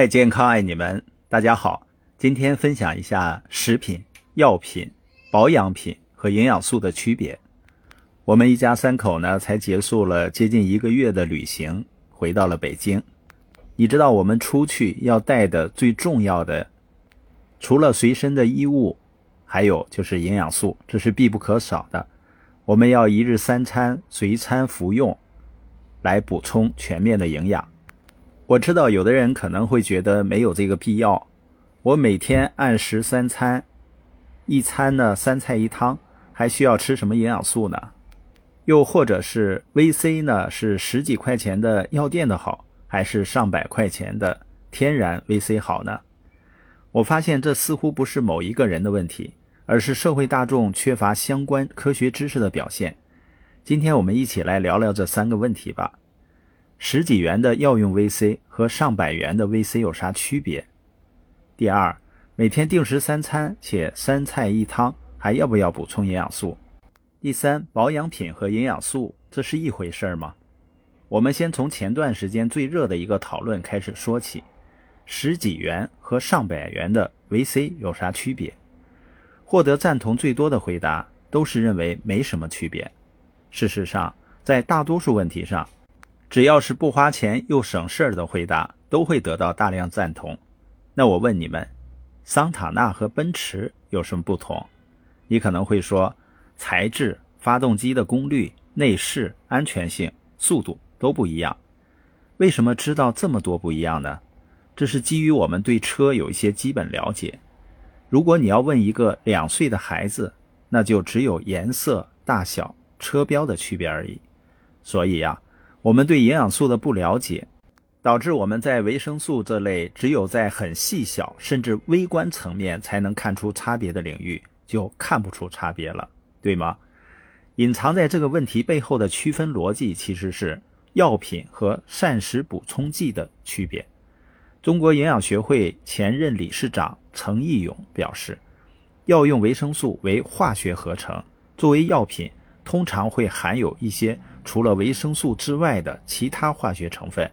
爱健康爱你们，大家好。今天分享一下食品、药品、保养品和营养素的区别。我们一家三口呢，才结束了接近一个月的旅行，回到了北京。你知道我们出去要带的最重要的，除了随身的衣物，还有就是营养素，这是必不可少的。我们要一日三餐随餐服用，来补充全面的营养。我知道有的人可能会觉得没有这个必要。我每天按时三餐，一餐呢三菜一汤，还需要吃什么营养素呢？又或者是 VC 呢？是十几块钱的药店的好，还是上百块钱的天然 VC 好呢？我发现这似乎不是某一个人的问题，而是社会大众缺乏相关科学知识的表现。今天我们一起来聊聊这三个问题吧。十几元的药用 VC 和上百元的 VC 有啥区别？第二，每天定时三餐且三菜一汤，还要不要补充营养素？第三，保养品和营养素这是一回事吗？我们先从前段时间最热的一个讨论开始说起，十几元和上百元的 VC 有啥区别？获得赞同最多的回答都是认为没什么区别。事实上，在大多数问题上，只要是不花钱又省事儿的回答，都会得到大量赞同。那我问你们，桑塔纳和奔驰有什么不同？你可能会说，材质、发动机的功率、内饰、安全性、速度都不一样。为什么知道这么多不一样呢？这是基于我们对车有一些基本了解。如果你要问一个两岁的孩子，那就只有颜色、大小、车标的区别而已。所以呀。我们对营养素的不了解，导致我们在维生素这类只有在很细小甚至微观层面才能看出差别的领域，就看不出差别了，对吗？隐藏在这个问题背后的区分逻辑，其实是药品和膳食补充剂的区别。中国营养学会前任理事长程义勇表示，药用维生素为化学合成，作为药品，通常会含有一些。除了维生素之外的其他化学成分，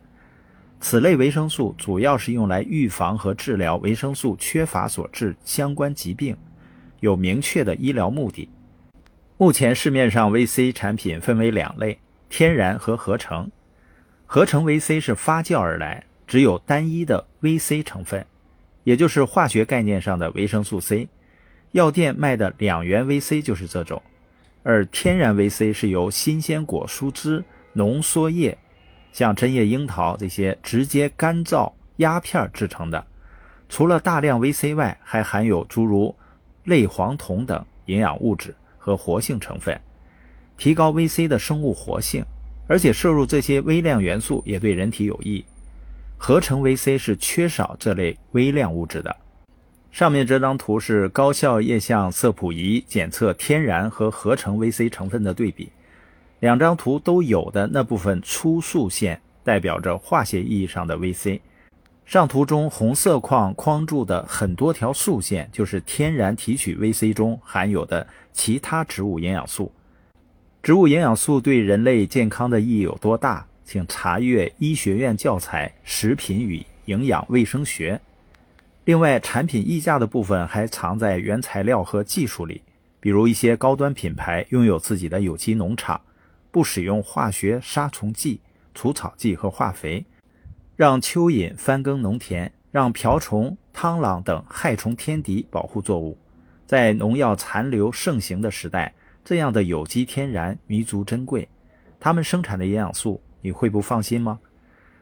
此类维生素主要是用来预防和治疗维生素缺乏所致相关疾病，有明确的医疗目的。目前市面上 VC 产品分为两类：天然和合成。合成 VC 是发酵而来，只有单一的 VC 成分，也就是化学概念上的维生素 C。药店卖的两元 VC 就是这种。而天然 VC 是由新鲜果蔬汁、浓缩液，像针叶樱桃这些直接干燥压片制成的。除了大量 VC 外，还含有诸如类黄酮等营养物质和活性成分，提高 VC 的生物活性。而且摄入这些微量元素也对人体有益。合成 VC 是缺少这类微量物质的。上面这张图是高效液相色谱仪检测天然和合成 VC 成分的对比，两张图都有的那部分粗竖线代表着化学意义上的 VC，上图中红色框框住的很多条竖线就是天然提取 VC 中含有的其他植物营养素。植物营养素对人类健康的意义有多大？请查阅医学院教材《食品与营养卫生学》。另外，产品溢价的部分还藏在原材料和技术里，比如一些高端品牌拥有自己的有机农场，不使用化学杀虫剂、除草剂和化肥，让蚯蚓翻耕农田，让瓢虫、螳螂等害虫天敌保护作物。在农药残留盛行的时代，这样的有机天然弥足珍贵。他们生产的营养素，你会不放心吗？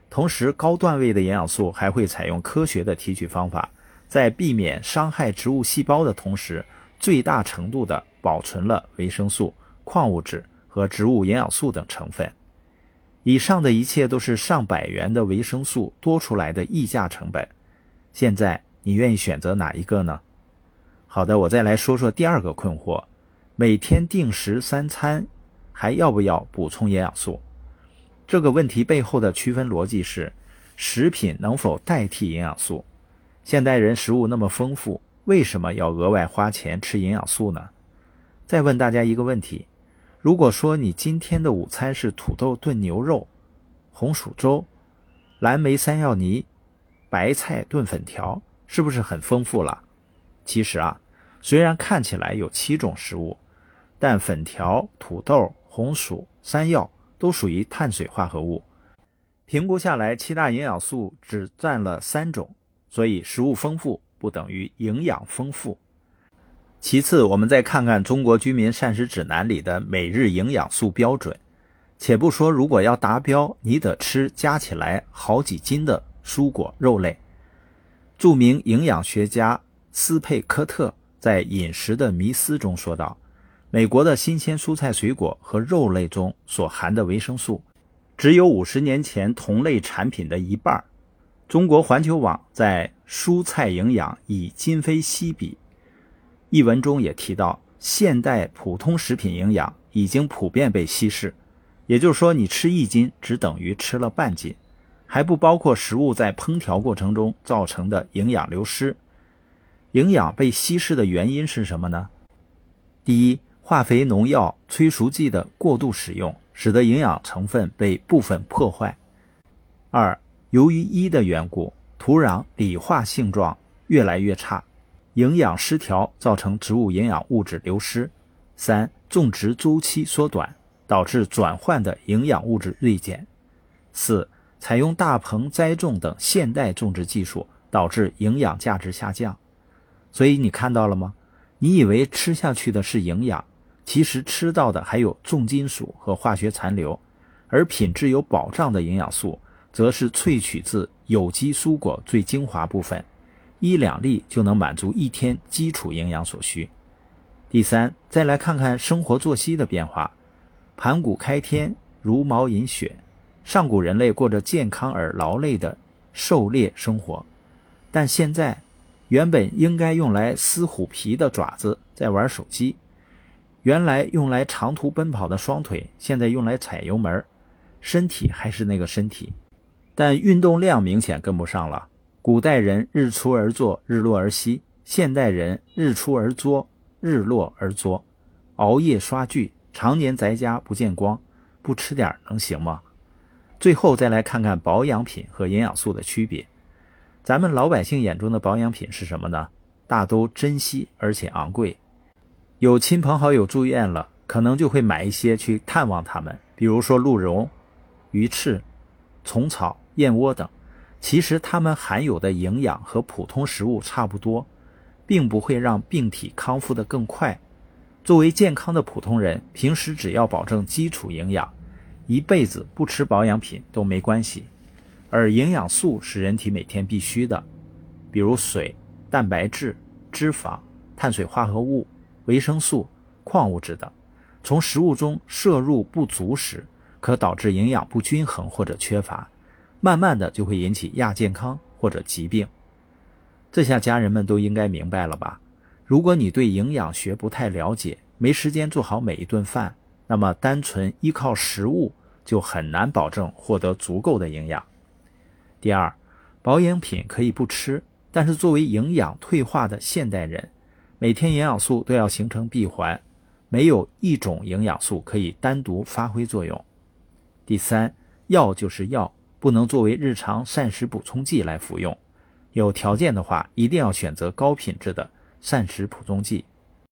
同时，高段位的营养素还会采用科学的提取方法。在避免伤害植物细胞的同时，最大程度地保存了维生素、矿物质和植物营养素等成分。以上的一切都是上百元的维生素多出来的溢价成本。现在你愿意选择哪一个呢？好的，我再来说说第二个困惑：每天定时三餐，还要不要补充营养素？这个问题背后的区分逻辑是：食品能否代替营养素？现代人食物那么丰富，为什么要额外花钱吃营养素呢？再问大家一个问题：如果说你今天的午餐是土豆炖牛肉、红薯粥、蓝莓山药泥、白菜炖粉条，是不是很丰富了？其实啊，虽然看起来有七种食物，但粉条、土豆、红薯、山药都属于碳水化合物。评估下来，七大营养素只占了三种，所以食物丰富不等于营养丰富。其次，我们再看看《中国居民膳食指南》里的每日营养素标准。且不说，如果要达标，你得吃加起来好几斤的蔬果肉类。著名营养学家斯佩科特在《饮食的迷思》中说道：“美国的新鲜蔬菜水果和肉类中所含的维生素，只有五十年前同类产品的一半。”中国环球网在《蔬菜营养以今非昔比》一文中也提到，现代普通食品营养已经普遍被稀释。也就是说，你吃一斤只等于吃了半斤，还不包括食物在烹调过程中造成的营养流失。营养被稀释的原因是什么呢？第一，化肥、农药、催熟剂的过度使用，使得营养成分被部分破坏。二，由于一的缘故，土壤理化性状越来越差，营养失调造成植物营养物质流失。三，种植周期缩短。导致转换的营养物质锐减。四、采用大棚栽种等现代种植技术，导致营养价值下降。所以你看到了吗？你以为吃下去的是营养，其实吃到的还有重金属和化学残留。而品质有保障的营养素，则是萃取自有机蔬果最精华部分，一两粒就能满足一天基础营养所需。第三，再来看看生活作息的变化。盘古开天，茹毛饮血，上古人类过着健康而劳累的狩猎生活。但现在，原本应该用来撕虎皮的爪子在玩手机，原来用来长途奔跑的双腿，现在用来踩油门。身体还是那个身体，但运动量明显跟不上了。古代人日出而作，日落而息；现代人日出而作，日落而作，熬夜刷剧。常年在家不见光，不吃点能行吗？最后再来看看保养品和营养素的区别。咱们老百姓眼中的保养品是什么呢？大都珍惜而且昂贵。有亲朋好友住院了，可能就会买一些去探望他们，比如说鹿茸、鱼翅、虫草、燕窝等。其实它们含有的营养和普通食物差不多，并不会让病体康复得更快。作为健康的普通人，平时只要保证基础营养，一辈子不吃保养品都没关系。而营养素是人体每天必须的，比如水、蛋白质、脂肪、碳水化合物、维生素、矿物质等。从食物中摄入不足时，可导致营养不均衡或者缺乏，慢慢的就会引起亚健康或者疾病。这下家人们都应该明白了吧？如果你对营养学不太了解，没时间做好每一顿饭，那么单纯依靠食物就很难保证获得足够的营养。第二，保养品可以不吃，但是作为营养退化的现代人，每天营养素都要形成闭环，没有一种营养素可以单独发挥作用。第三，药就是药，不能作为日常膳食补充剂来服用，有条件的话，一定要选择高品质的。膳食补充剂，